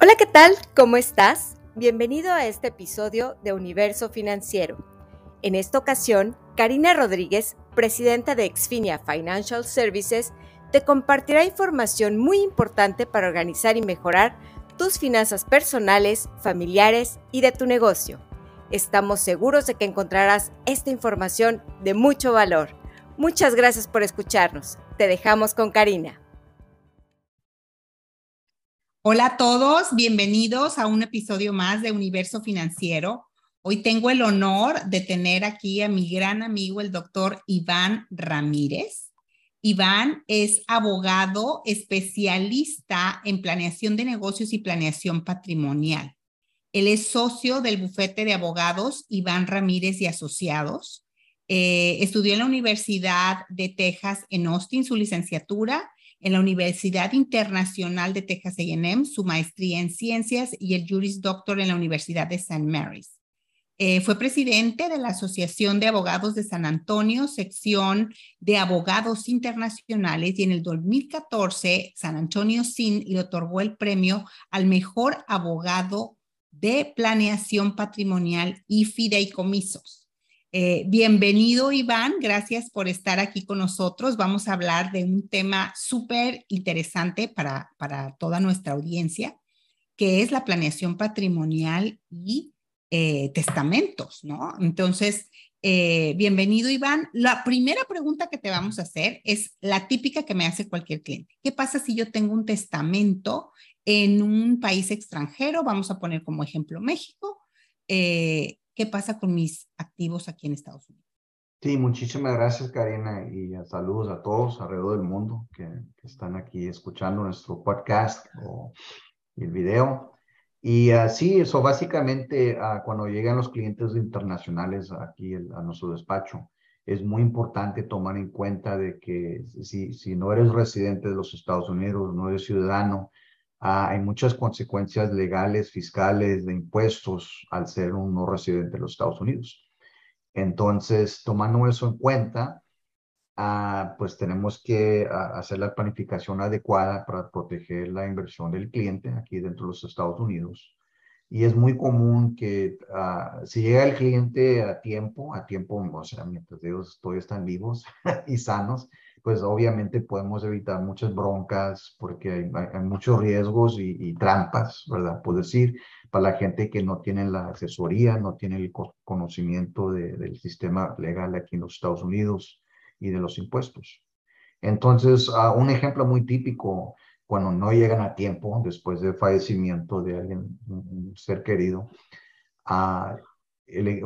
Hola, ¿qué tal? ¿Cómo estás? Bienvenido a este episodio de Universo Financiero. En esta ocasión, Karina Rodríguez, presidenta de Exfinia Financial Services, te compartirá información muy importante para organizar y mejorar tus finanzas personales, familiares y de tu negocio. Estamos seguros de que encontrarás esta información de mucho valor. Muchas gracias por escucharnos. Te dejamos con Karina. Hola a todos, bienvenidos a un episodio más de Universo Financiero. Hoy tengo el honor de tener aquí a mi gran amigo, el doctor Iván Ramírez. Iván es abogado especialista en planeación de negocios y planeación patrimonial. Él es socio del bufete de abogados Iván Ramírez y Asociados. Eh, estudió en la Universidad de Texas en Austin su licenciatura en la Universidad Internacional de Texas A&M, su maestría en ciencias y el Juris Doctor en la Universidad de St. Mary's. Eh, fue presidente de la Asociación de Abogados de San Antonio, sección de abogados internacionales, y en el 2014 San Antonio SIN le otorgó el premio al mejor abogado de planeación patrimonial y fideicomisos. Eh, bienvenido, Iván. Gracias por estar aquí con nosotros. Vamos a hablar de un tema súper interesante para, para toda nuestra audiencia, que es la planeación patrimonial y eh, testamentos, ¿no? Entonces, eh, bienvenido, Iván. La primera pregunta que te vamos a hacer es la típica que me hace cualquier cliente. ¿Qué pasa si yo tengo un testamento en un país extranjero? Vamos a poner como ejemplo México qué pasa con mis activos aquí en Estados Unidos. Sí, muchísimas gracias Karina y saludos a todos alrededor del mundo que, están aquí escuchando nuestro podcast o el video. Y así, eso básicamente uh, cuando llegan los clientes internacionales aquí a nuestro despacho, es muy importante tomar en cuenta de que si no eres residente de los Estados Unidos, no eres ciudadano, Ah, hay muchas consecuencias legales, fiscales, de impuestos al ser un no residente de los Estados Unidos. Entonces, tomando eso en cuenta, ah, pues tenemos que ah, hacer la planificación adecuada para proteger la inversión del cliente aquí dentro de los Estados Unidos. Y es muy común que si llega el cliente a tiempo, a tiempo, o sea, mientras ellos todavía están vivos y sanos, pues obviamente podemos evitar muchas broncas porque hay, muchos riesgos y, trampas, ¿verdad? Por decir, para la gente que no tiene la asesoría, no tiene el conocimiento del sistema legal aquí en los Estados Unidos y de los impuestos. Entonces, uh, un ejemplo muy típico, cuando no llegan a tiempo después del fallecimiento de alguien, un ser querido, uh,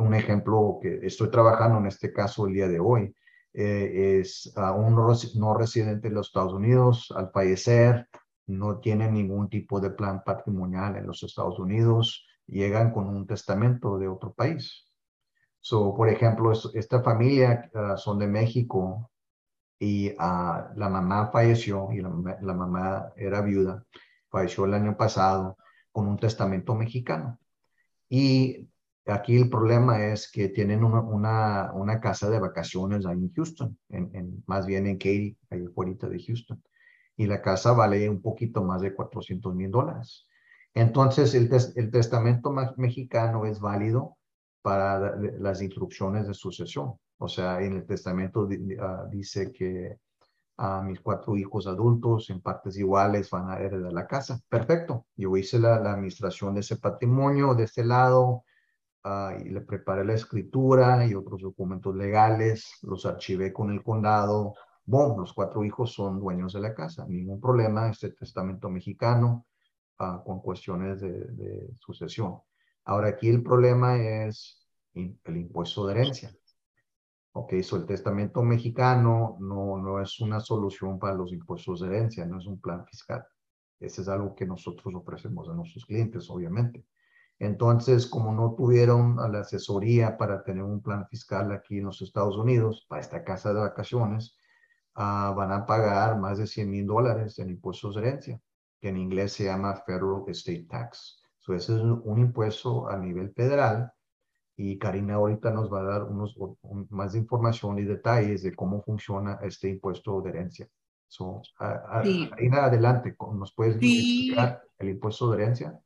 un ejemplo que estoy trabajando en este caso el día de hoy, eh, es un no residente de los Estados Unidos, al fallecer, no tiene ningún tipo de plan patrimonial en los Estados Unidos, llegan con un testamento de otro país. So, por ejemplo, esta familia ah, son de México y uh, la mamá falleció y la, mamá era viuda, falleció el año pasado con un testamento mexicano. Y Aquí el problema es que tienen una, una, casa de vacaciones ahí en Houston, en, más bien en Katy, ahí fuera de Houston. Y la casa vale un poquito más de 400 mil dólares. Entonces, el, el testamento mexicano es válido para las instrucciones de sucesión. O sea, en el testamento ah, dice que a mis cuatro hijos adultos en partes iguales van a heredar la casa. Perfecto. Yo hice la, la administración de ese patrimonio de este lado Ah, y le preparé la escritura y otros documentos legales, los archivé con el condado. Bon, los cuatro hijos son dueños de la casa, ningún problema, este testamento mexicano uh, con cuestiones de, de, sucesión. Ahora aquí el problema es el impuesto de herencia. Ok, so el testamento mexicano no, no es una solución para los impuestos de herencia, no es un plan fiscal. Ese es algo que nosotros ofrecemos a nuestros clientes, obviamente. Entonces, como no tuvieron la asesoría para tener un plan fiscal aquí en los Estados Unidos, para esta casa de vacaciones, uh, van a pagar más de 100 mil dólares en impuestos de herencia, que en inglés se llama Federal Estate Tax. So, ese es un, impuesto a nivel federal y Karina ahorita nos va a dar unos, más información y detalles de cómo funciona este impuesto de herencia. So, Karina, adelante, ¿nos puedes sí. explicar? el impuesto de herencia?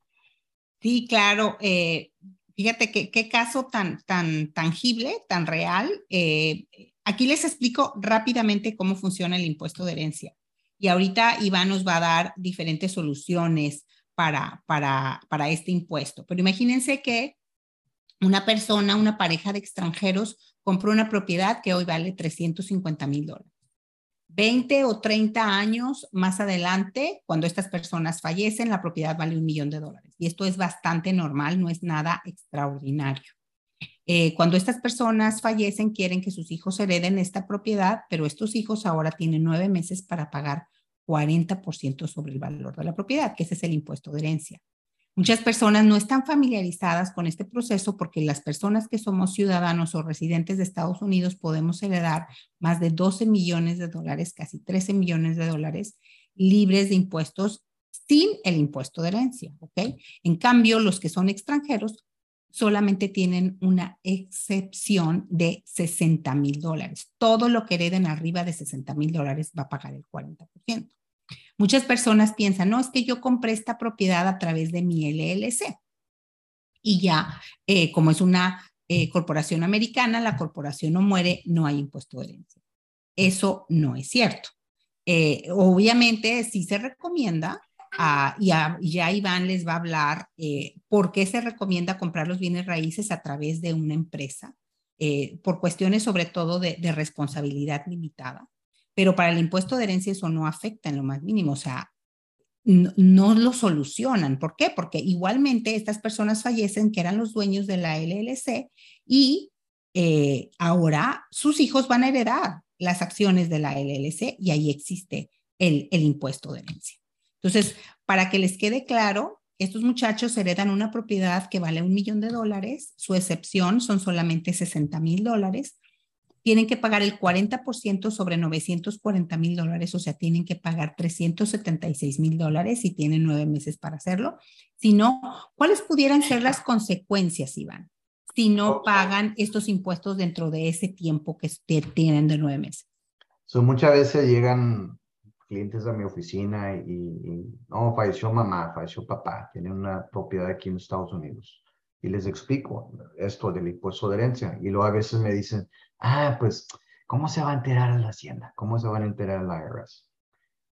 Sí, claro. Eh, fíjate que, qué caso tan, tan tangible, tan real. Eh, aquí les explico rápidamente cómo funciona el impuesto de herencia. Y ahorita Iván nos va a dar diferentes soluciones para, para, para este impuesto. Pero imagínense que una persona, una pareja de extranjeros compró una propiedad que hoy vale 350 mil dólares. 20 o 30 años más adelante, cuando estas personas fallecen, la propiedad vale un millón de dólares. Y esto es bastante normal, no es nada extraordinario. Eh, cuando estas personas fallecen, quieren que sus hijos hereden esta propiedad, pero estos hijos ahora tienen nueve meses para pagar 40% sobre el valor de la propiedad, que ese es el impuesto de herencia. Muchas personas no están familiarizadas con este proceso porque las personas que somos ciudadanos o residentes de Estados Unidos podemos heredar más de 12 millones de dólares, casi 13 millones de dólares libres de impuestos sin el impuesto de herencia, ¿ok? En cambio, los que son extranjeros solamente tienen una excepción de 60 mil dólares. Todo lo que hereden arriba de 60 mil dólares va a pagar el 40%. Muchas personas piensan, no, es que yo compré esta propiedad a través de mi LLC. Y ya, eh, como es una eh, corporación americana, la corporación no muere, no hay impuesto de herencia. Eso no es cierto. Eh, obviamente, sí se recomienda, ah, y ya Iván les va a hablar por qué se recomienda comprar los bienes raíces a través de una empresa, por cuestiones sobre todo de responsabilidad limitada pero para el impuesto de herencia eso no afecta en lo más mínimo, o sea, no, lo solucionan. ¿Por qué? Porque igualmente estas personas fallecen que eran los dueños de la LLC y eh, ahora sus hijos van a heredar las acciones de la LLC y ahí existe el, el impuesto de herencia. Entonces, para que les quede claro, estos muchachos heredan una propiedad que vale un millón de dólares, su excepción son solamente 60 mil dólares, tienen que pagar el 40% sobre 940 mil dólares, o sea, tienen que pagar 376 mil dólares y tienen nueve meses para hacerlo. Si no, ¿cuáles pudieran ser las consecuencias, Iván, si no pagan estos impuestos dentro de ese tiempo que tienen de nueve meses? So, muchas veces llegan clientes a mi oficina y, no, falleció mamá, falleció papá, tienen una propiedad aquí en Estados Unidos. Y les explico esto del impuesto de herencia. Y luego a veces me dicen, ah, pues, ¿cómo se va a enterar la Hacienda? ¿Cómo se van a enterar el IRS?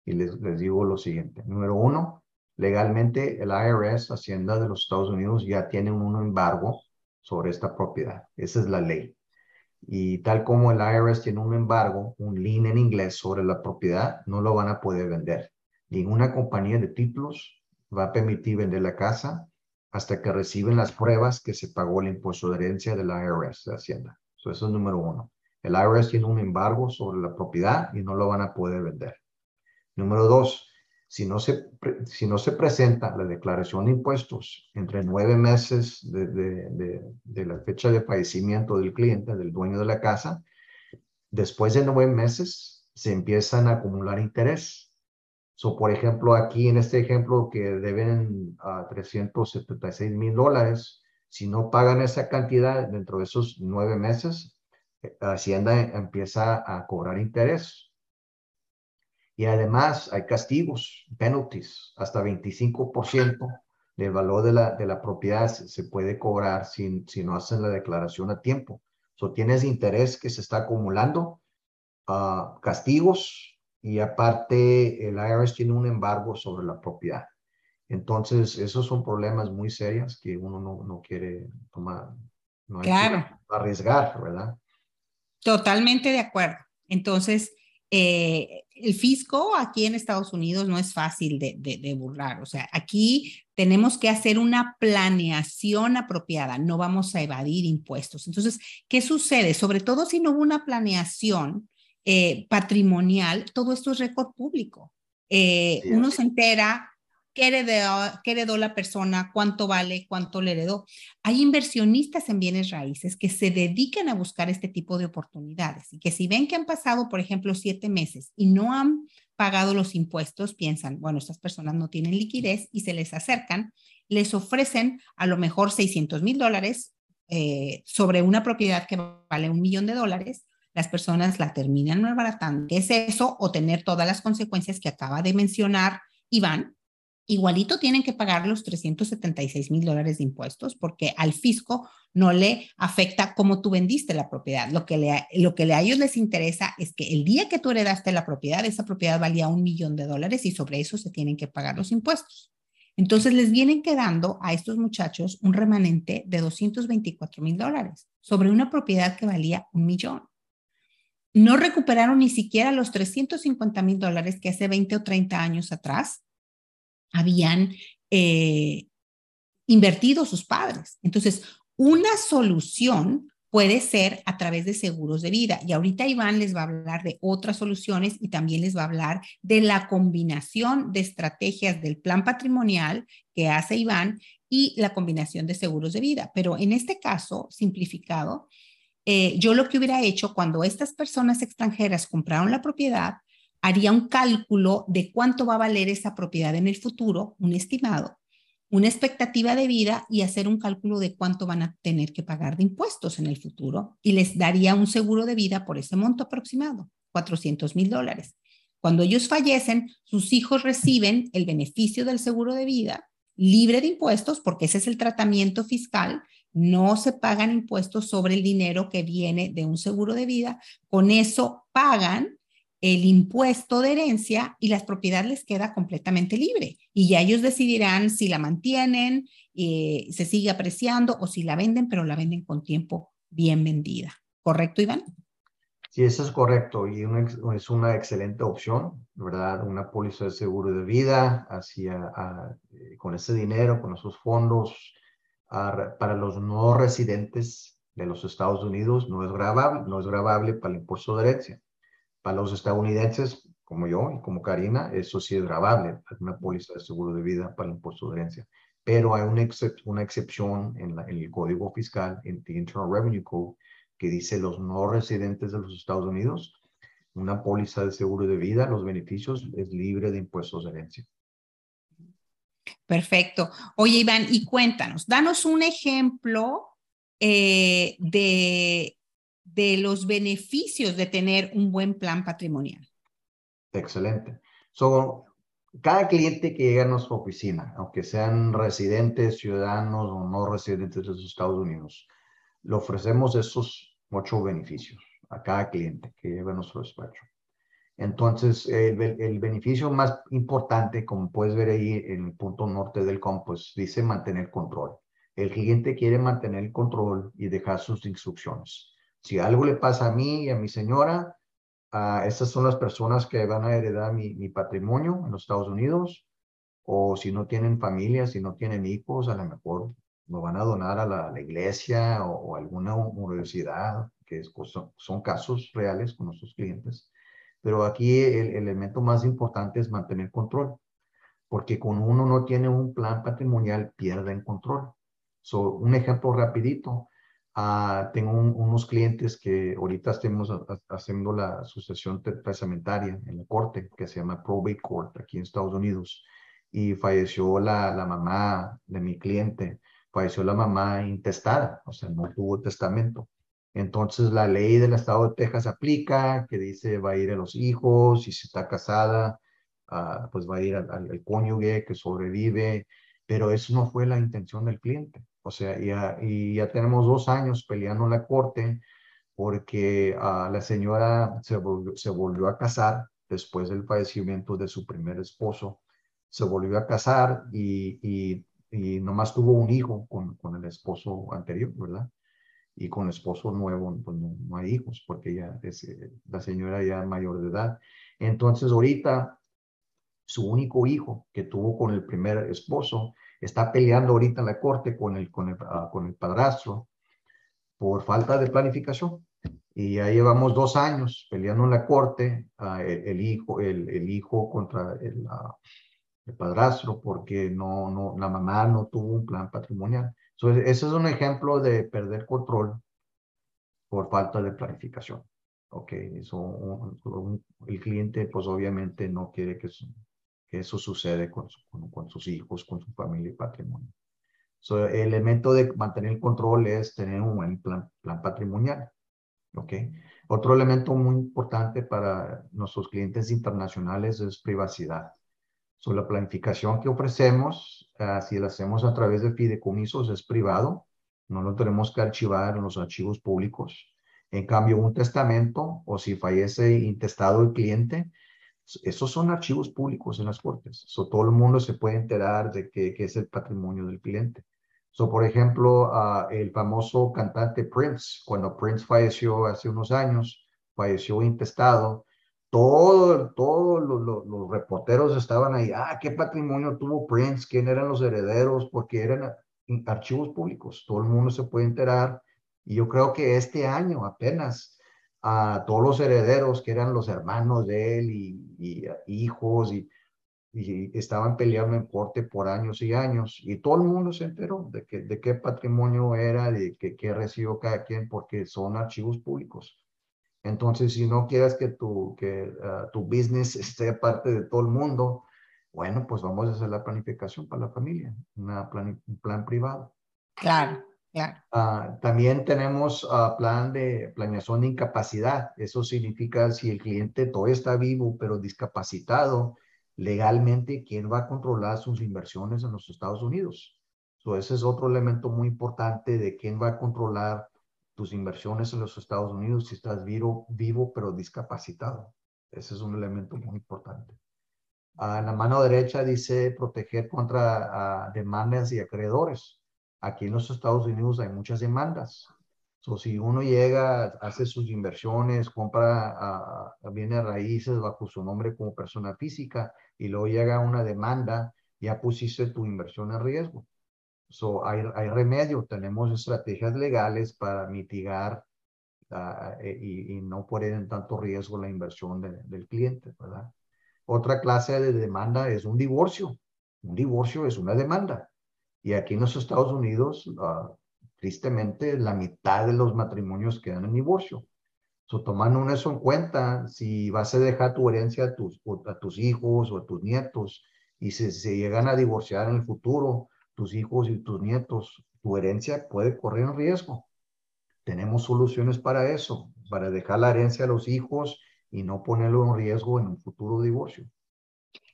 Y les, les digo lo siguiente. Número uno, legalmente el IRS, Hacienda de los Estados Unidos, ya tiene un embargo sobre esta propiedad. Esa es la ley. Y tal como el IRS tiene un embargo, un lien en inglés sobre la propiedad, no lo van a poder vender. Ninguna compañía de títulos va a permitir vender la casa hasta que reciben las pruebas que se pagó el impuesto de herencia del IRS de Hacienda eso es número uno. El IRS tiene un embargo sobre la propiedad y no lo van a poder vender. Número dos, si no se, si no se presenta la declaración de impuestos entre nueve meses de, de, de, la fecha de fallecimiento del cliente, del dueño de la casa, después de nueve meses se empiezan a acumular interés. So, por ejemplo, aquí en este ejemplo que deben a 376 mil dólares, si no pagan esa cantidad dentro de esos nueve meses, eh, Hacienda empieza a cobrar interés. Y además hay castigos, penalties, hasta 25% del valor de la, de la propiedad se, puede cobrar si, si no hacen la declaración a tiempo. So, tienes interés que se está acumulando, uh, castigos y aparte el IRS tiene un embargo sobre la propiedad. Entonces, esos son problemas muy serios que uno no, quiere tomar, no hay claro. que arriesgar, ¿verdad? Totalmente de acuerdo. Entonces, eh, el fisco aquí en Estados Unidos no es fácil de, de, burlar. O sea, aquí tenemos que hacer una planeación apropiada, no vamos a evadir impuestos. Entonces, ¿qué sucede? Sobre todo si no hubo una planeación eh, patrimonial, todo esto es récord público. Eh, uno se entera qué heredó, la persona, cuánto vale, cuánto le heredó. Hay inversionistas en bienes raíces que se dedican a buscar este tipo de oportunidades y que si ven que han pasado, por ejemplo, siete meses y no han pagado los impuestos, piensan, bueno, estas personas no tienen liquidez y se les acercan, les ofrecen a lo mejor 600 mil dólares eh, sobre una propiedad que vale un millón de dólares las personas la terminan malbaratando. ¿Qué es eso? O tener todas las consecuencias que acaba de mencionar Iván, igualito tienen que pagar los 376 mil dólares de impuestos porque al fisco no le afecta cómo tú vendiste la propiedad. Lo que, le, lo que a ellos les interesa es que el día que tú heredaste la propiedad, esa propiedad valía un millón de dólares y sobre eso se tienen que pagar los impuestos. Entonces les vienen quedando a estos muchachos un remanente de 224 mil dólares sobre una propiedad que valía un millón. No recuperaron ni siquiera los 350 mil dólares que hace 20 o 30 años atrás habían eh, invertido sus padres. Entonces, una solución puede ser a través de seguros de vida. Y ahorita Iván les va a hablar de otras soluciones y también les va a hablar de la combinación de estrategias del plan patrimonial que hace Iván y la combinación de seguros de vida. Pero en este caso, simplificado, eh, yo lo que hubiera hecho cuando estas personas extranjeras compraron la propiedad, haría un cálculo de cuánto va a valer esa propiedad en el futuro, un estimado, una expectativa de vida y hacer un cálculo de cuánto van a tener que pagar de impuestos en el futuro y les daría un seguro de vida por ese monto aproximado, 400 mil dólares. Cuando ellos fallecen, sus hijos reciben el beneficio del seguro de vida libre de impuestos, porque ese es el tratamiento fiscal, no se pagan impuestos sobre el dinero que viene de un seguro de vida, con eso pagan el impuesto de herencia y las propiedades les queda completamente libre. Y ya ellos decidirán si la mantienen, eh, se sigue apreciando o si la venden, pero la venden con tiempo bien vendida. ¿Correcto, Iván? Sí, eso es correcto y es una excelente opción, ¿verdad? Una póliza de seguro de vida hacia, eh, con ese dinero, con esos fondos para los no residentes de los Estados Unidos no es grabable, no es grabable para el impuesto de herencia. Para los estadounidenses, como yo y como Karina, eso sí es grabable, una póliza de seguro de vida para el impuesto de herencia. Pero hay una, una excepción en, el código fiscal, en el Internal Revenue Code, que dice los no residentes de los Estados Unidos, una póliza de seguro de vida, los beneficios es libre de impuestos de herencia. Perfecto. Oye, Iván, y cuéntanos, danos un ejemplo eh, de de los beneficios de tener un buen plan patrimonial. Excelente. So, cada cliente que llega a nuestra oficina, aunque sean residentes, ciudadanos o no residentes de los Estados Unidos, le ofrecemos esos ocho beneficios a cada cliente que llega a nuestro despacho. Entonces, el, el, beneficio más importante, como puedes ver ahí en el punto norte del compost, dice mantener control. El cliente quiere mantener el control y dejar sus instrucciones. Si algo le pasa a mí y a mi señora, uh, esas son las personas que van a heredar mi, mi, patrimonio en los Estados Unidos. O si no tienen familia, si no tienen hijos, a lo mejor lo van a donar a la, iglesia o, alguna universidad, que son, son, casos reales con nuestros clientes. Pero aquí el, el elemento más importante es mantener control, porque cuando uno no tiene un plan patrimonial, pierde el control. So, un ejemplo rapidito, Ah, tengo unos clientes que ahorita estamos haciendo la sucesión testamentaria en la corte, que se llama Probate Court aquí en Estados Unidos, y falleció la, la mamá de mi cliente, falleció la mamá intestada, o sea, no tuvo testamento. Entonces la ley del estado de Texas aplica, que dice va a ir a los hijos, si está casada, uh, pues va a ir al, cónyuge que sobrevive, pero eso no fue la intención del cliente. O sea, ya, tenemos dos años peleando la corte porque uh, la señora se volvió, a casar después del fallecimiento de su primer esposo. Se volvió a casar y nomás tuvo un hijo con, con, el esposo anterior, ¿verdad? Y con el esposo nuevo pues no, no, hay hijos porque ya es, eh, la señora ya mayor de edad. Entonces ahorita su único hijo que tuvo con el primer esposo está peleando ahorita en la corte con el, con el, ah, con el padrastro por falta de planificación. Y ya llevamos dos años peleando en la corte uh, el, hijo, el, el, hijo contra el, uh, el, padrastro porque no, no, la mamá no tuvo un plan patrimonial. Entonces, ese es un ejemplo de perder control por falta de planificación. Ok, eso, un, un, el cliente pues obviamente no quiere que su, que eso sucede con, con, con, sus hijos, con su familia y patrimonio. So, el elemento de mantener el control es tener un buen plan, plan patrimonial. ¿ok? Otro elemento muy importante para nuestros clientes internacionales es privacidad. So, la planificación que ofrecemos, uh, si la hacemos a través de fideicomisos, es privado. No lo tenemos que archivar en los archivos públicos. En cambio, un testamento o si fallece intestado el cliente, esos son archivos públicos en las cortes. So, todo el mundo se puede enterar de qué, es el patrimonio del cliente. So, por ejemplo, uh, el famoso cantante Prince, cuando Prince falleció hace unos años, falleció intestado, todos todo los reporteros estaban ahí, ah, qué patrimonio tuvo Prince, quién eran los herederos, porque eran archivos públicos, todo el mundo se puede enterar. Y yo creo que este año apenas a todos los herederos que eran los hermanos de él y, hijos y, estaban peleando en corte por años y años y todo el mundo se enteró de qué patrimonio era, de qué, qué recibió cada quien porque son archivos públicos. Entonces, si no quieres que tu, que, ah, tu business esté parte de todo el mundo, bueno, pues vamos a hacer la planificación para la familia, una un plan privado. Claro, claro. Ah, también tenemos uh, plan de planeación de incapacidad. Eso significa si el cliente todavía está vivo, pero discapacitado, legalmente, ¿quién va a controlar sus inversiones en los Estados Unidos? So, ese es otro elemento muy importante de quién va a controlar tus inversiones en los Estados Unidos si estás vivo, vivo pero discapacitado. Ese es un elemento muy importante. en la mano derecha dice proteger contra demandas y acreedores. Aquí en los Estados Unidos hay muchas demandas. So, si uno llega, hace sus inversiones, compra bienes raíces bajo su nombre como persona física y luego llega una demanda, ya pusiste tu inversión en riesgo. So, hay, hay remedio, tenemos estrategias legales para mitigar uh, y, y, no poner en tanto riesgo la inversión de, del cliente, ¿verdad? Otra clase de demanda es un divorcio. Un divorcio es una demanda. Y aquí en los Estados Unidos, uh, tristemente, la mitad de los matrimonios quedan en divorcio. So, tomando eso en cuenta, si vas a dejar tu herencia a tus, a tus hijos o a tus nietos y si se llegan a divorciar en el futuro, tus hijos y tus nietos, tu herencia puede correr en riesgo. Tenemos soluciones para eso, para dejar la herencia a los hijos y no ponerlo en riesgo en un futuro divorcio.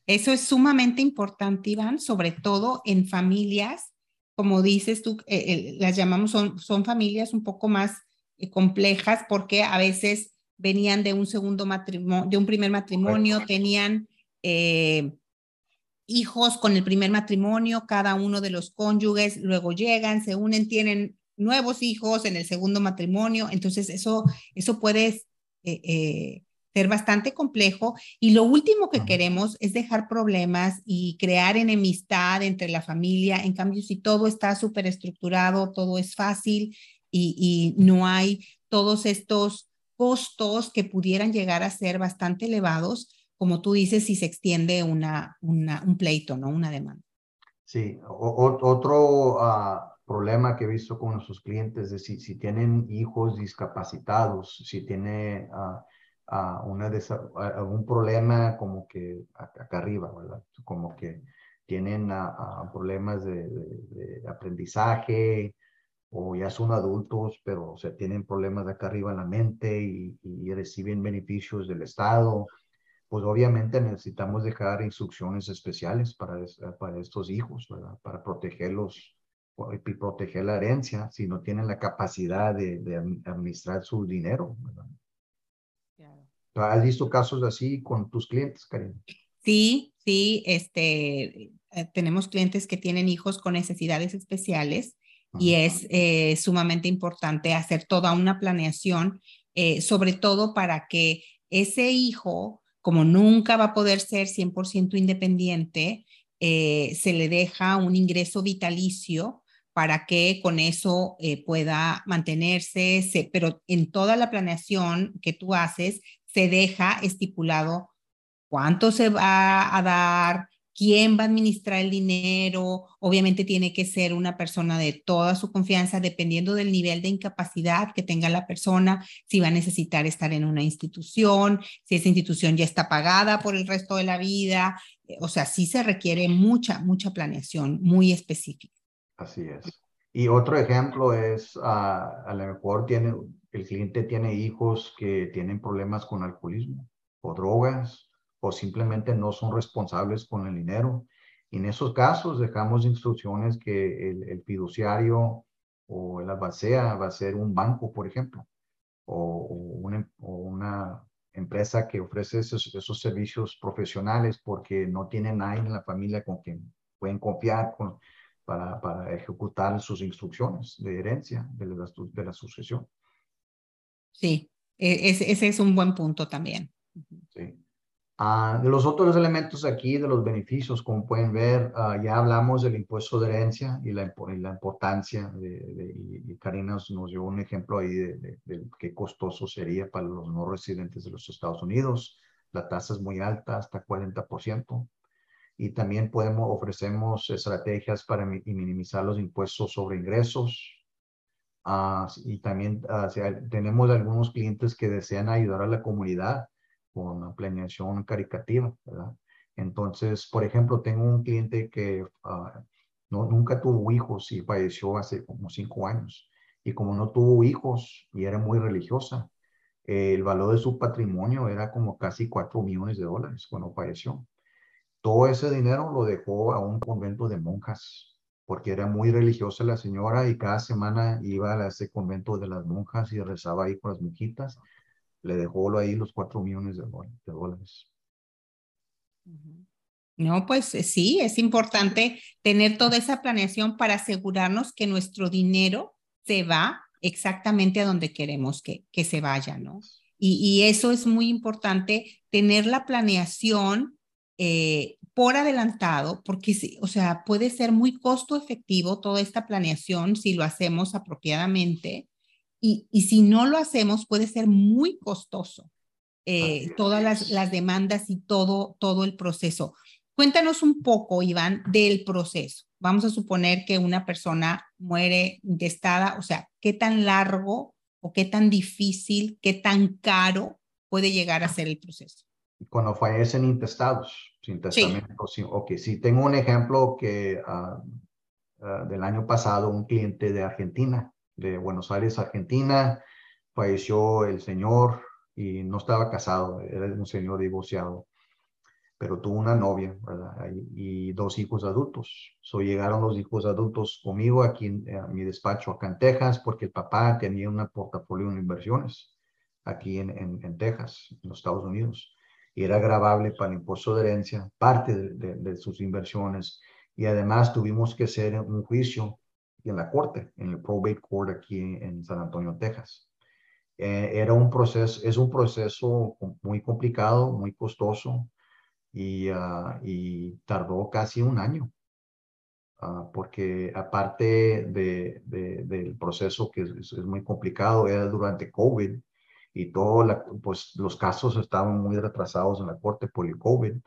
Eso es sumamente importante, Iván, sobre todo en familias, como dices tú, eh, eh, las llamamos, son, son familias un poco más eh, complejas porque a veces venían de un segundo matrimonio, de un primer matrimonio, tenían hijos con el primer matrimonio, cada uno de los cónyuges, luego llegan, se unen, tienen nuevos hijos en el segundo matrimonio, entonces eso, eso puede eh, eh, ser bastante complejo. Y lo último que queremos es dejar problemas y crear enemistad entre la familia, en cambio si todo está súper estructurado, todo es fácil y, y no hay todos estos costos que pudieran llegar a ser bastante elevados, como tú dices, si se extiende una, una un pleito, ¿no? Una demanda. Sí, otro uh, problema que he visto con nuestros clientes es si, si tienen hijos discapacitados, si tiene uh, uh, una algún problema como que acá arriba, ¿verdad? Como que tienen problemas de, de, de, aprendizaje o ya son adultos, pero o sea, tienen problemas de acá arriba en la mente y, y reciben beneficios del Estado pues obviamente necesitamos dejar instrucciones especiales para, para estos hijos, ¿verdad? Para protegerlos y proteger la herencia si no tienen la capacidad de, de administrar su dinero, ¿verdad? ¿Has visto casos así con tus clientes, Karen? Sí, sí, este, eh, tenemos clientes que tienen hijos con necesidades especiales y es eh, sumamente importante hacer toda una planeación, eh, sobre todo para que ese hijo como nunca va a poder ser 100% independiente, eh, se le deja un ingreso vitalicio para que con eso eh, pueda mantenerse, pero en toda la planeación que tú haces se deja estipulado cuánto se va a dar, quién va a administrar el dinero. Obviamente tiene que ser una persona de toda su confianza, dependiendo del nivel de incapacidad que tenga la persona, si va a necesitar estar en una institución, si esa institución ya está pagada por el resto de la vida. Eh, o sea, sí se requiere mucha, mucha planeación muy específica. Así es. Y otro ejemplo es, ah, a lo mejor tiene, el cliente tiene hijos que tienen problemas con alcoholismo o drogas o simplemente no son responsables con el dinero. Y en esos casos dejamos instrucciones que el, el fiduciario o el albacea va a ser un banco, por ejemplo, o, una, o una, empresa que ofrece esos, esos, servicios profesionales porque no tienen nadie en la familia con quien pueden confiar con, para, para, ejecutar sus instrucciones de herencia de la, de la sucesión. Sí, e, ese, ese es un buen punto también. Sí. Uh, de los otros elementos aquí, de los beneficios, como pueden ver, uh, ya hablamos del impuesto de herencia y la, y la importancia, de, de, y Karina nos, dio un ejemplo ahí de, de, qué costoso sería para los no residentes de los Estados Unidos. La tasa es muy alta, hasta 40%. Y también podemos, ofrecemos estrategias para minimizar los impuestos sobre ingresos. Uh, y también tenemos algunos clientes que desean ayudar a la comunidad con planeación caricativa, ¿verdad? Entonces, por ejemplo, tengo un cliente que uh, no, nunca tuvo hijos y falleció hace como cinco años. Y como no tuvo hijos y era muy religiosa, eh, el valor de su patrimonio era como casi cuatro millones de dólares cuando falleció. Todo ese dinero lo dejó a un convento de monjas, porque era muy religiosa la señora y cada semana iba a ese convento de las monjas y rezaba ahí con las monjitas le dejó ahí los cuatro millones de, dólares. No, pues eh, sí, es importante tener toda esa planeación para asegurarnos que nuestro dinero se va exactamente a donde queremos que, que se vaya, ¿no? Y, y eso es muy importante, tener la planeación eh, por adelantado, porque, o sea, puede ser muy costo efectivo toda esta planeación si lo hacemos apropiadamente y, y si no lo hacemos puede ser muy costoso. Eh, todas las, las, demandas y todo, todo el proceso. Cuéntanos un poco, Iván, del proceso. Vamos a suponer que una persona muere intestada, o sea, ¿qué tan largo o qué tan difícil, qué tan caro puede llegar a ser el proceso? Cuando fallecen intestados, sin testamento, sí. ok, sí, tengo un ejemplo que uh, uh, del año pasado, un cliente de Argentina de Buenos Aires, Argentina. Falleció el señor y no estaba casado, era un señor divorciado, pero tuvo una novia, ¿verdad? Y, dos hijos adultos. So llegaron los hijos adultos conmigo aquí en mi despacho acá en Texas, porque el papá tenía un portafolio de inversiones aquí en, en, Texas, en los Estados Unidos. Y era grabable para el impuesto de herencia, parte de, de sus inversiones. Y además tuvimos que hacer un juicio en la corte, en el probate court aquí en San Antonio, Texas. Eh, era un proceso, es un proceso muy complicado, muy costoso y, uh, y tardó casi un año. Uh, porque aparte de, de, del proceso que es, es, muy complicado, era durante COVID y todo la, pues los casos estaban muy retrasados en la corte por el COVID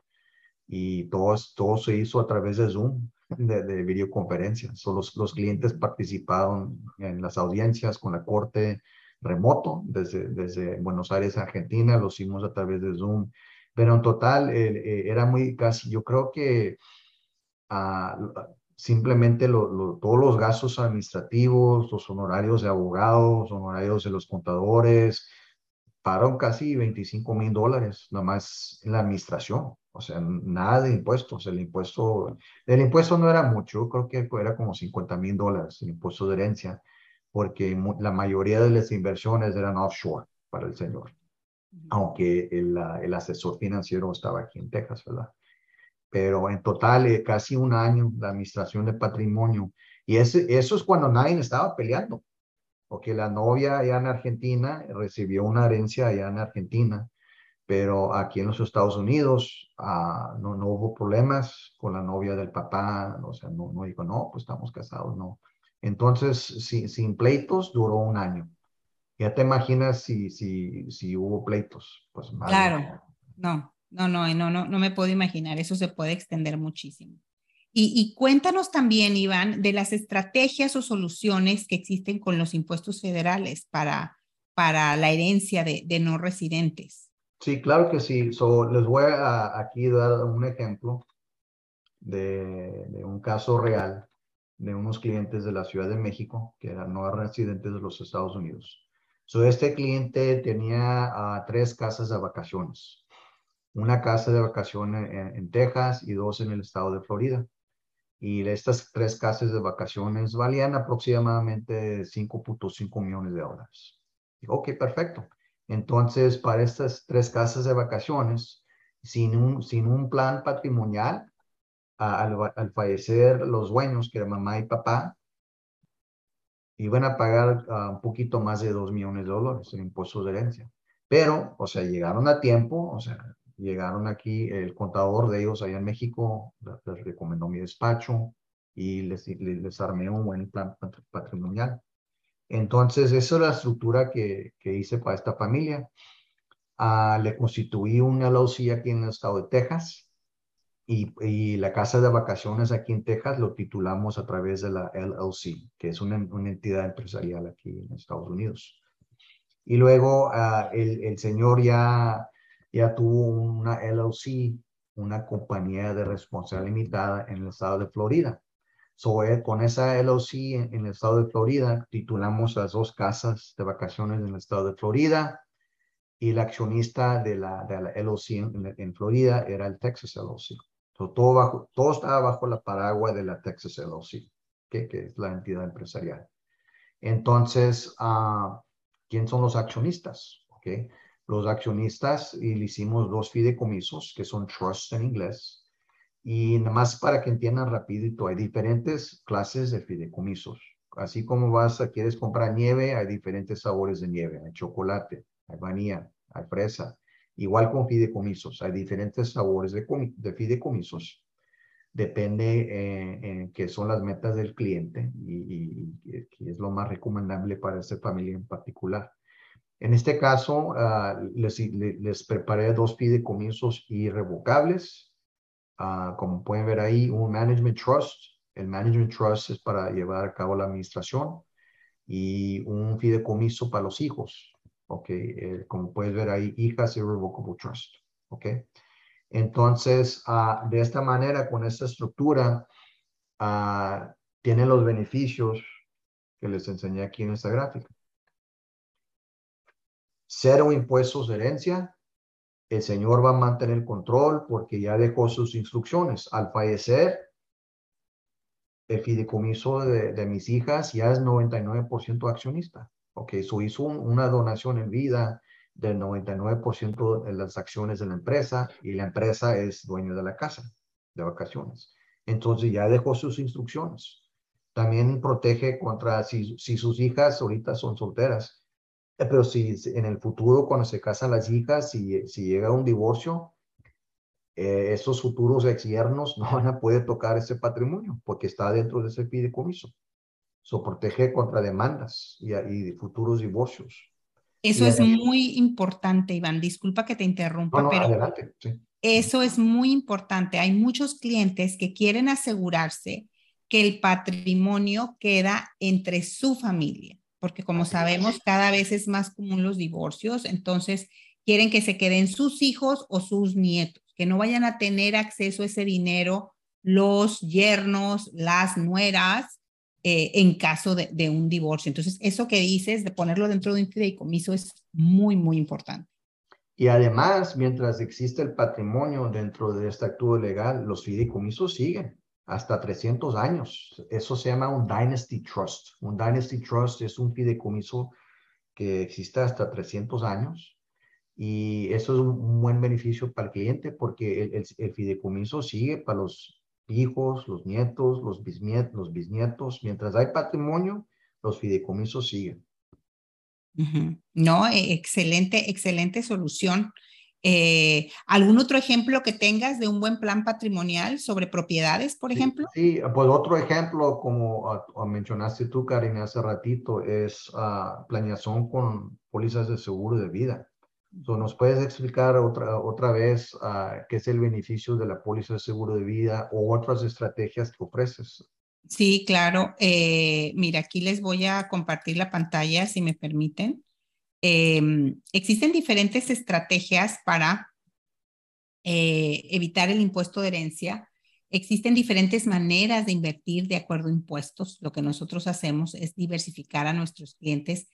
y todo, todo se hizo a través de Zoom de, de videoconferencia. So, los, los clientes participaron en las audiencias con la corte remoto desde, desde Buenos Aires, Argentina, lo hicimos a través de Zoom, pero en total eh, era muy casi, yo creo que uh, simplemente lo, lo, todos los gastos administrativos, los honorarios de abogados, honorarios de los contadores, pagaron casi 25 mil dólares, nomás en la administración. O sea, nada de impuestos. El impuesto, el impuesto no era mucho, creo que era como 50 mil dólares el impuesto de herencia, porque la mayoría de las inversiones eran offshore para el señor, aunque el, el asesor financiero estaba aquí en Texas, ¿verdad? Pero en total, eh, casi un año de administración de patrimonio. Y ese, eso es cuando nadie estaba peleando, porque la novia allá en Argentina recibió una herencia allá en Argentina pero aquí en los Estados Unidos uh, no, no hubo problemas con la novia del papá, o sea, no, no dijo, no, pues estamos casados, no. Entonces, si, sin pleitos, duró un año. Ya te imaginas si, si, si hubo pleitos, pues. Claro, no, no, no, no, no, no me puedo imaginar, eso se puede extender muchísimo. Y, y, cuéntanos también, Iván, de las estrategias o soluciones que existen con los impuestos federales para, para la herencia de, de no residentes. Sí, claro que sí. So, les voy a aquí dar un ejemplo de, un caso real de unos clientes de la Ciudad de México que eran no residentes de los Estados Unidos. So, este cliente tenía uh, tres casas de vacaciones una casa de vacaciones en, Texas y dos en el estado de Florida. Y estas tres casas de vacaciones valían aproximadamente 5.5 millones de dólares. ok, perfecto. Entonces, para estas tres casas de vacaciones, sin un, sin un plan patrimonial, al, fallecer los dueños, que eran mamá y papá, iban a pagar un poquito más de 2 millones de dólares en impuestos de herencia. Pero, o sea, llegaron a tiempo, o sea, llegaron aquí, el contador de ellos allá en México les recomendó mi despacho y les, les, armé un buen plan patrimonial. Entonces, esa es la estructura que, que hice para esta familia. Ah, le constituí un LLC aquí en el estado de Texas y, y, la casa de vacaciones aquí en Texas lo titulamos a través de la LLC, que es una, una entidad empresarial aquí en Estados Unidos. Y luego ah, el, el señor ya ya tuvo una LLC, una compañía de responsabilidad limitada en el estado de Florida. So, con esa LLC en, el estado de Florida, titulamos las dos casas de vacaciones en el estado de Florida y el accionista de la, de la LLC en, Florida era el Texas LLC. todo, bajo, todo estaba bajo la paraguas de la Texas LLC, que es la entidad empresarial. Entonces, uh, ¿quién son los accionistas? Okay los accionistas y le hicimos dos fideicomisos, que son trusts en inglés. Y nada más para que entiendan rapidito, hay diferentes clases de fideicomisos. Así como vas a, quieres comprar nieve, hay diferentes sabores de nieve. Hay chocolate, hay vainilla, hay fresa. Igual con fideicomisos, hay diferentes sabores de, de fideicomisos. Depende eh, en qué son las metas del cliente y, y, es lo más recomendable para esta familia en particular. En este caso, ah, les, preparé dos fideicomisos irrevocables. Uh, como pueden ver ahí, un Management Trust. El Management Trust es para llevar a cabo la administración y un fideicomiso para los hijos. Ok, eh, como puedes ver ahí, hijas irrevocable trust. Ok, entonces, uh, de esta manera, con esta estructura, tienen los beneficios que les enseñé aquí en esta gráfica cero impuestos de herencia, el Señor va a mantener control porque ya dejó sus instrucciones. Al fallecer, el fideicomiso de, mis hijas ya es 99% accionista. Ok, eso hizo una donación en vida del 99% de las acciones de la empresa y la empresa es dueño de la casa de vacaciones. Entonces ya dejó sus instrucciones. También protege contra si, si sus hijas ahorita son solteras pero si en el futuro, cuando se casan las hijas, si, si llega un divorcio, eh, esos futuros ex yernos no van a poder tocar ese patrimonio porque está dentro de ese fideicomiso. Eso protege contra demandas y, y futuros divorcios. Eso es muy importante, Iván. Disculpa que te interrumpa, pero adelante, eso es muy importante. Hay muchos clientes que quieren asegurarse que el patrimonio queda entre su familia porque como sabemos, cada vez es más común los divorcios, entonces quieren que se queden sus hijos o sus nietos, que no vayan a tener acceso a ese dinero los yernos, las nueras, eh, en caso de, de, un divorcio. Entonces, eso que dices de ponerlo dentro de un fideicomiso es muy, muy importante. Y además, mientras existe el patrimonio dentro de este acto legal, los fideicomisos siguen hasta 300 años. Eso se llama un Dynasty Trust. Un Dynasty Trust es un fideicomiso que existe hasta 300 años y eso es un, buen beneficio para el cliente porque el, fideicomiso sigue para los hijos, los nietos, los bisnietos, los bisnietos. Mientras hay patrimonio, los fideicomisos siguen. No, e, excelente, excelente solución. Eh, ¿Algún otro ejemplo que tengas de un buen plan patrimonial sobre propiedades, por ejemplo? Sí, pues otro ejemplo, como ah, mencionaste tú, Karina, hace ratito, es uh, planeación con pólizas de seguro de vida. ¿Nos puedes explicar otra, otra vez qué es el beneficio de la póliza de seguro de vida o otras estrategias que ofreces? Sí, claro. Eh, mira, aquí les voy a compartir la pantalla, si me permiten. Em, existen diferentes estrategias para eh, evitar el impuesto de herencia. Existen diferentes maneras de invertir de acuerdo a impuestos. Lo que nosotros hacemos es diversificar a nuestros clientes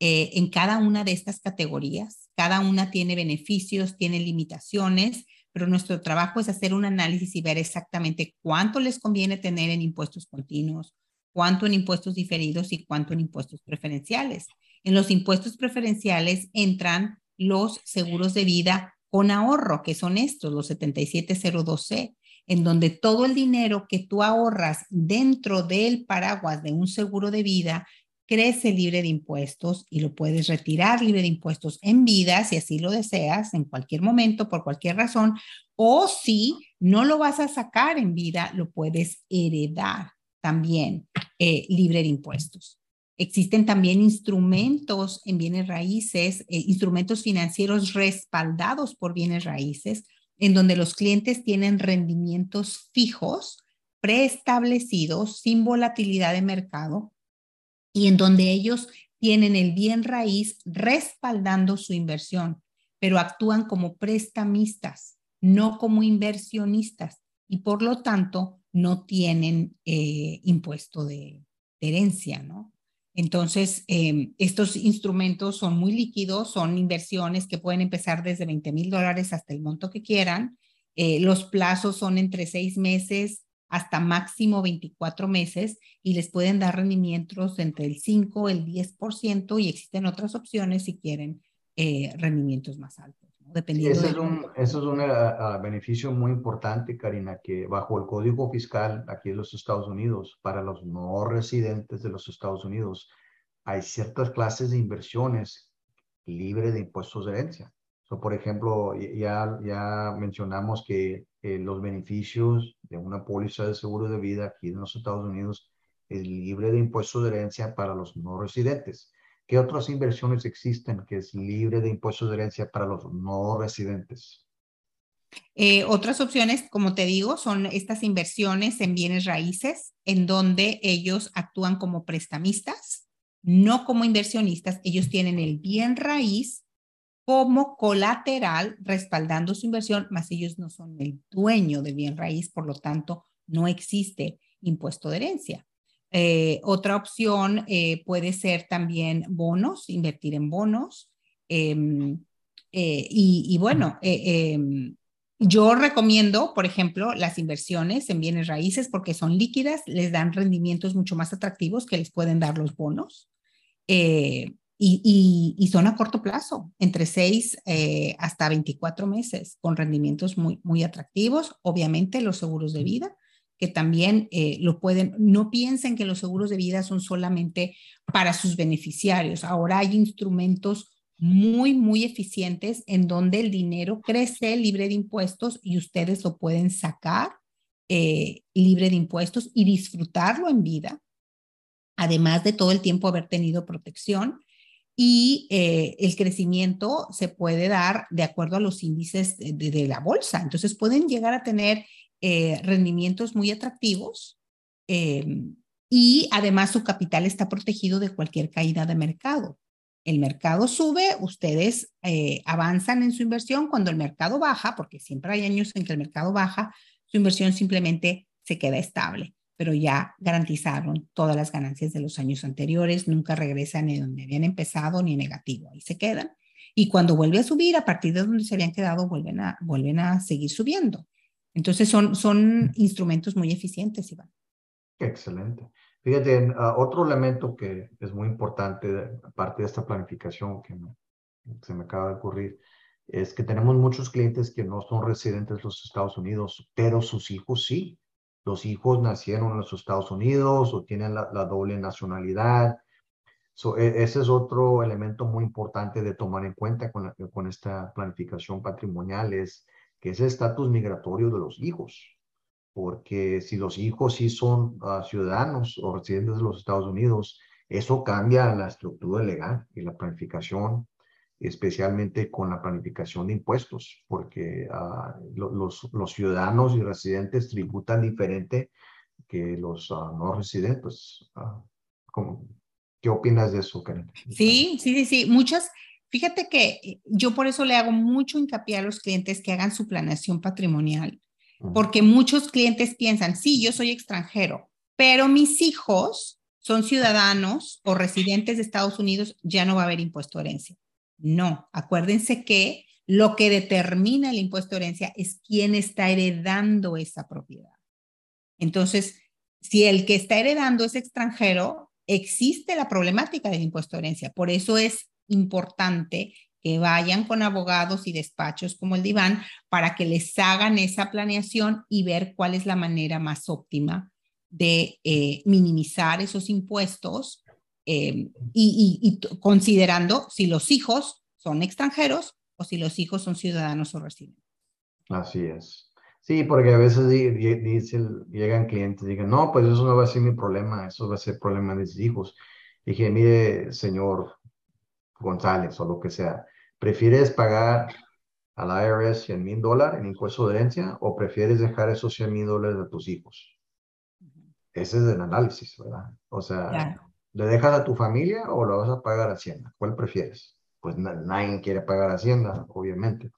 eh, en cada una de estas categorías. Cada una tiene beneficios, tiene limitaciones, pero nuestro trabajo es hacer un análisis y ver exactamente cuánto les conviene tener en impuestos continuos, cuánto en impuestos diferidos y cuánto en impuestos preferenciales. En los impuestos preferenciales entran los seguros de vida con ahorro, que son estos, los 7702C, en donde todo el dinero que tú ahorras dentro del paraguas de un seguro de vida crece libre de impuestos y lo puedes retirar libre de impuestos en vida, si así lo deseas, en cualquier momento, por cualquier razón, o si no lo vas a sacar en vida, lo puedes heredar también eh, libre de impuestos. Existen también instrumentos en bienes raíces, eh, instrumentos financieros respaldados por bienes raíces, en donde los clientes tienen rendimientos fijos, preestablecidos, sin volatilidad de mercado, y en donde ellos tienen el bien raíz respaldando su inversión, pero actúan como prestamistas, no como inversionistas, y por lo tanto no tienen eh, impuesto de, herencia, ¿no? Entonces, em, estos instrumentos son muy líquidos, son inversiones que pueden empezar desde 20 mil dólares hasta el monto que quieran. Eh, los plazos son entre seis meses hasta máximo 24 meses y les pueden dar rendimientos entre el 5, el 10% y existen otras opciones si quieren eh, rendimientos más altos. Dependiendo ese, es un, eso es un uh, beneficio muy importante, Karina, que bajo el código fiscal aquí en los Estados Unidos, para los no residentes de los Estados Unidos, hay ciertas clases de inversiones libres de impuestos de herencia. So, por ejemplo, ya, ya mencionamos que eh, los beneficios de una póliza de seguro de vida aquí en los Estados Unidos es libre de impuestos de herencia para los no residentes. ¿Qué otras inversiones existen que es libre de impuestos de herencia para los no residentes? Eh, otras opciones, como te digo, son estas inversiones en bienes raíces, en donde ellos actúan como prestamistas, no como inversionistas. Ellos tienen el bien raíz como colateral respaldando su inversión, más ellos no son el dueño del bien raíz, por lo tanto, no existe impuesto de herencia. Eh, otra opción eh, puede ser también bonos, invertir en bonos. Em, eh, y, bueno, em, yo recomiendo, por ejemplo, las inversiones en bienes raíces porque son líquidas, les dan rendimientos mucho más atractivos que les pueden dar los bonos. Y, y, son a corto plazo, entre 6 hasta 24 meses, con rendimientos muy, muy atractivos. Obviamente los seguros de vida que también eh, lo pueden, no piensen que los seguros de vida son solamente para sus beneficiarios. Ahora hay instrumentos muy, muy eficientes en donde el dinero crece libre de impuestos y ustedes lo pueden sacar eh, libre de impuestos y disfrutarlo en vida, además de todo el tiempo haber tenido protección. Y eh, el crecimiento se puede dar de acuerdo a los índices de la bolsa. Entonces pueden llegar a tener eh, rendimientos muy atractivos em, y además su capital está protegido de cualquier caída de mercado. El mercado sube, ustedes eh, avanzan en su inversión. Cuando el mercado baja, porque siempre hay años en que el mercado baja, su inversión simplemente se queda estable, pero ya garantizaron todas las ganancias de los años anteriores, nunca regresan ni donde habían empezado ni negativo, ahí se quedan. Y cuando vuelve a subir, a partir de donde se habían quedado, vuelven a, vuelven a seguir subiendo. Entonces son, son instrumentos muy eficientes, Iván. Excelente. Fíjate, uh, otro elemento que es muy importante, aparte de esta planificación que se me acaba de ocurrir, es que tenemos muchos clientes que no son residentes de los Estados Unidos, pero sus hijos sí. Los hijos nacieron en los Estados Unidos o tienen la, doble nacionalidad. E, ese es otro elemento muy importante de tomar en cuenta con, con esta planificación patrimonial, es que es el estatus migratorio de los hijos, porque si los hijos sí son ah, ciudadanos o residentes de los Estados Unidos, eso cambia la estructura legal y la planificación, especialmente con la planificación de impuestos, porque ah, los, los, ciudadanos y residentes tributan diferente que los ah, no residentes. ¿Qué opinas de eso, Karen? Sí, sí, sí, sí. Muchas, Fíjate que eh, yo por eso le hago mucho hincapié a los clientes que hagan su planeación patrimonial, porque muchos clientes piensan, sí, yo soy extranjero, pero mis hijos son ciudadanos o residentes de Estados Unidos, ya no va a haber impuesto de herencia. No, acuérdense que lo que determina el impuesto de herencia es quién está heredando esa propiedad. Entonces, si el que está heredando es extranjero, existe la problemática del impuesto de herencia. Por eso es importante que vayan con abogados y despachos como el diván para que les hagan esa planeación y ver cuál es la manera más óptima de eh, minimizar esos impuestos eh, y, considerando si los hijos son extranjeros o si los hijos son ciudadanos o residentes. Así es. Sí, porque a veces llegan clientes y dicen, no, pues eso no va a ser mi problema, eso va a ser problema de mis hijos. dije, mire, señor González o lo que sea, ¿prefieres pagar al IRS 100 mil dólares en impuesto de herencia o prefieres dejar esos 100 mil dólares a tus hijos? Ese es el análisis, ¿verdad? O sea, ¿le dejas a tu familia o lo vas a pagar a Hacienda? ¿Cuál prefieres? Pues nadie quiere pagar Hacienda, obviamente.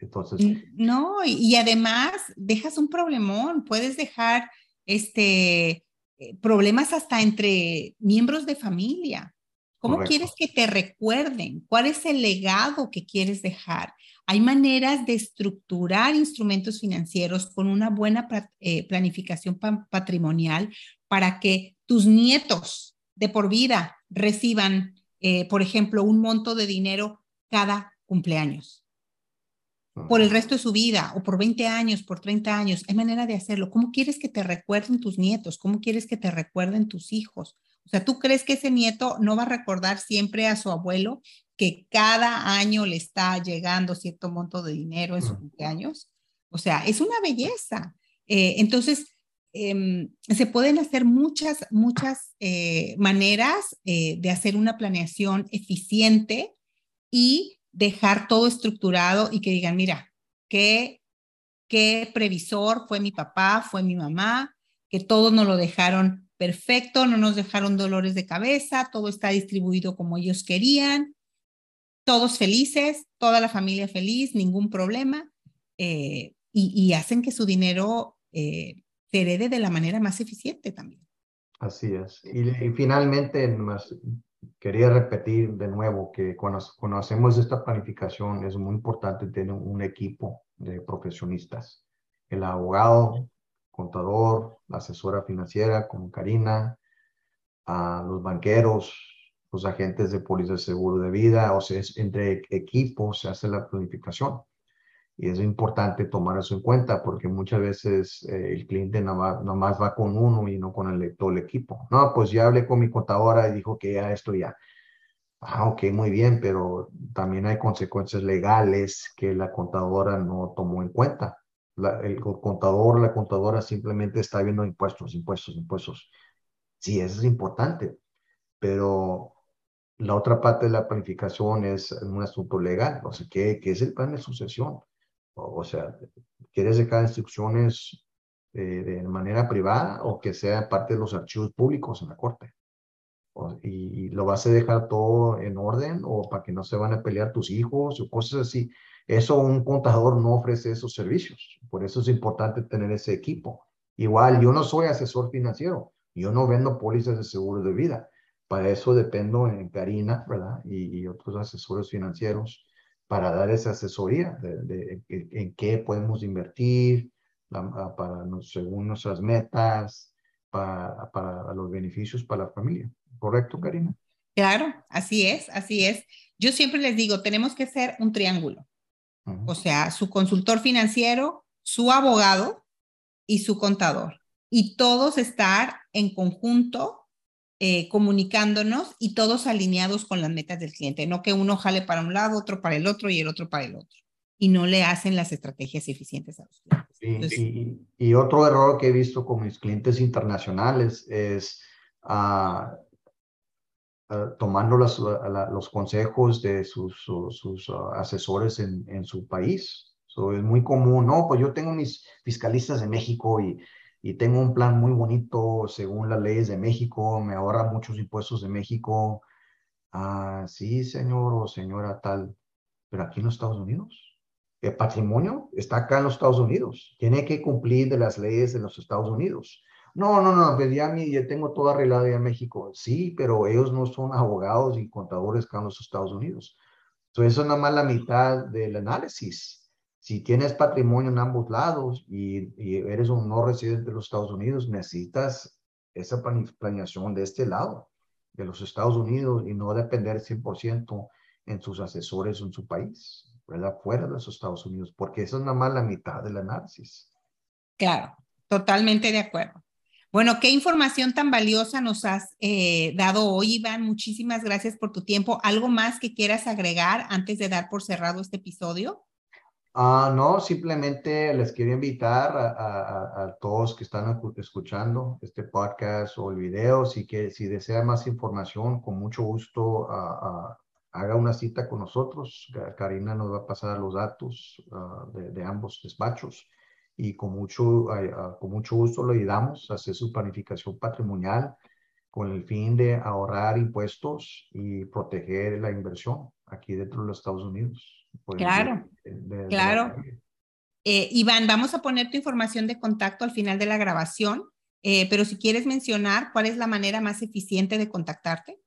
Entonces. No, y, además dejas un problemón, puedes dejar este, eh, problemas hasta entre miembros de familia. ¿Cómo quieres que te recuerden? ¿Cuál es el legado que quieres dejar? Hay maneras de estructurar instrumentos financieros con una buena eh, planificación patrimonial para que tus nietos de por vida reciban, eh, por ejemplo, un monto de dinero cada cumpleaños. Por el resto de su vida, o por 20 años, por 30 años. Hay manera de hacerlo. ¿Cómo quieres que te recuerden tus nietos? ¿Cómo quieres que te recuerden tus hijos? O sea, ¿tú crees que ese nieto no va a recordar siempre a su abuelo que cada año le está llegando cierto monto de dinero en su cumpleaños. O sea, es una belleza. Eh, entonces, em, se pueden hacer muchas, muchas eh, maneras eh, de hacer una planeación eficiente y dejar todo estructurado y que digan, mira, qué, qué previsor fue mi papá, fue mi mamá, que todos nos lo dejaron perfecto, no nos dejaron dolores de cabeza, todo está distribuido como ellos querían todos felices, toda la familia feliz, ningún problema, eh, y, hacen que su dinero eh, se herede de la manera más eficiente también. Así es. Y, finalmente, quería repetir de nuevo que cuando, cuando, hacemos esta planificación es muy importante tener un equipo de profesionistas. El abogado, contador, la asesora financiera como Karina, a los banqueros, los agentes de póliza de seguro de vida, o sea, es entre equipos se hace la planificación. Y es importante tomar eso en cuenta porque muchas veces eh, el cliente nomás, más va con uno y no con el, todo el equipo. No, pues ya hablé con mi contadora y dijo que ya esto ya. Ah, ok, muy bien, pero también hay consecuencias legales que la contadora no tomó en cuenta. El contador, la contadora simplemente está viendo impuestos, impuestos, impuestos. Sí, eso es importante, pero la otra parte de la planificación es un asunto legal, o sea, ¿qué, qué es el plan de sucesión? O, sea, ¿quieres dejar instrucciones eh, de manera privada o que sea parte de los archivos públicos en la corte? y, lo vas a dejar todo en orden o para que no se van a pelear tus hijos o cosas así. Eso un contador no ofrece esos servicios. Por eso es importante tener ese equipo. Igual, yo no soy asesor financiero. Yo no vendo pólizas de seguro de vida para eso dependo en Karina, ¿verdad? Y, otros asesores financieros para dar esa asesoría de, en qué podemos invertir, para, según nuestras metas, para, para los beneficios para la familia. ¿Correcto, Karina? Claro, así es, así es. Yo siempre les digo, tenemos que ser un triángulo. O sea, su consultor financiero, su abogado y su contador. Y todos estar en conjunto eh, comunicándonos y todos alineados con las metas del cliente, no que uno jale para un lado, otro para el otro y el otro para el otro. Y no le hacen las estrategias eficientes a los clientes. y, otro error que he visto con mis clientes internacionales es uh, tomando los, los, consejos de sus, sus, asesores en, en, su país. es muy común, no, pues yo tengo mis fiscalistas de México y, y tengo un plan muy bonito según las leyes de México, me ahorra muchos impuestos de México. Ah, sí, señor o señora tal, pero aquí en los Estados Unidos. El patrimonio está acá en los Estados Unidos. Tiene que cumplir de las leyes de los Estados Unidos. No, no, no, pues ya, ya tengo todo arreglado ya en México. Sí, pero ellos no son abogados y contadores que en los Estados Unidos. Entonces, eso es nada más la mitad del análisis. Si tienes patrimonio en ambos lados y, y eres un no residente de los Estados Unidos, necesitas esa planeación de este lado, de los Estados Unidos, y no depender 100% en sus asesores en su país, ¿verdad? Fuera de los Estados Unidos, porque eso es nada más la mitad del análisis. Claro, totalmente de acuerdo. Bueno, qué información tan valiosa nos has eh, dado hoy, Iván. Muchísimas gracias por tu tiempo. ¿Algo más que quieras agregar antes de dar por cerrado este episodio? Ah, no, simplemente les quiero invitar a, todos que están escuchando este podcast o el video, si, que, si desea más información, con mucho gusto haga una cita con nosotros. Karina nos va a pasar los datos ah, de, ambos despachos y con mucho, ah, con mucho gusto le ayudamos a hacer su planificación patrimonial con el fin de ahorrar impuestos y proteger la inversión aquí dentro de los Estados Unidos. Pues, claro, claro. Eh, Iván, vamos a poner tu información de contacto al final de la grabación, eh, pero si quieres mencionar cuál es la manera más eficiente de contactarte.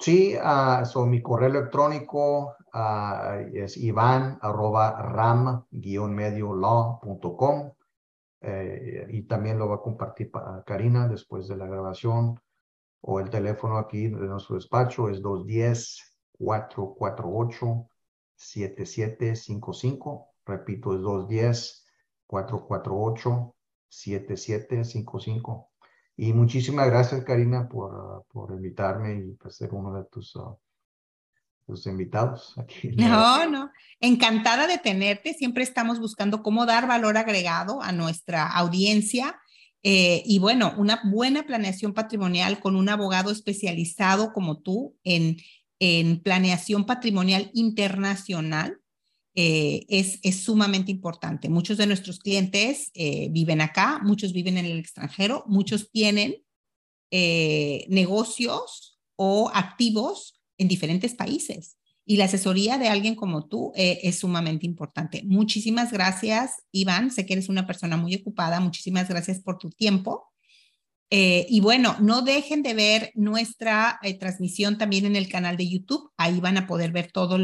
Sí, uh, mi correo electrónico uh, es iván arroba ram medio law.com eh, y también lo va a compartir para Karina después de la grabación o el teléfono aquí de nuestro despacho es 210 448 7755. Repito, es 210-448-7755. Y muchísimas gracias, Karina, por, por invitarme y por ser uno de tus, uh, tus invitados aquí. No, no, encantada de tenerte. Siempre estamos buscando cómo dar valor agregado a nuestra audiencia. Eh, y bueno, una buena planeación patrimonial con un abogado especializado como tú en en planeación patrimonial internacional eh, es, es, sumamente importante. Muchos de nuestros clientes eh, viven acá, muchos viven en el extranjero, muchos tienen negocios o activos en diferentes países. Y la asesoría de alguien como tú es sumamente importante. Muchísimas gracias, Iván. Sé que eres una persona muy ocupada. Muchísimas gracias por tu tiempo. Eh, y bueno, no dejen de ver nuestra eh, transmisión también en el canal de YouTube. Ahí van a poder ver todas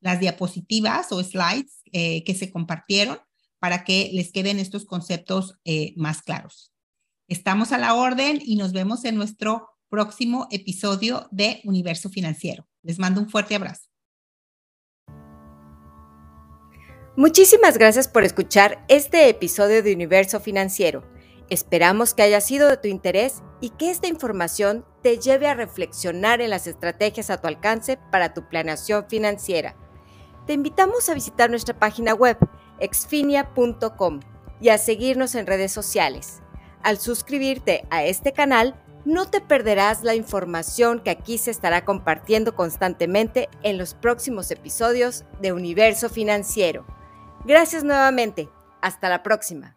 las diapositivas o slides eh, que se compartieron para que les queden estos conceptos más claros. Estamos a la orden y nos vemos en nuestro próximo episodio de Universo Financiero. Les mando un fuerte abrazo. Muchísimas gracias por escuchar este episodio de Universo Financiero. Esperamos que haya sido de tu interés y que esta información te lleve a reflexionar en las estrategias a tu alcance para tu planeación financiera. Te invitamos a visitar nuestra página web exfinia.com y a seguirnos en redes sociales. Al suscribirte a este canal, no te perderás la información que aquí se estará compartiendo constantemente en los próximos episodios de Universo Financiero. Gracias nuevamente. Hasta la próxima.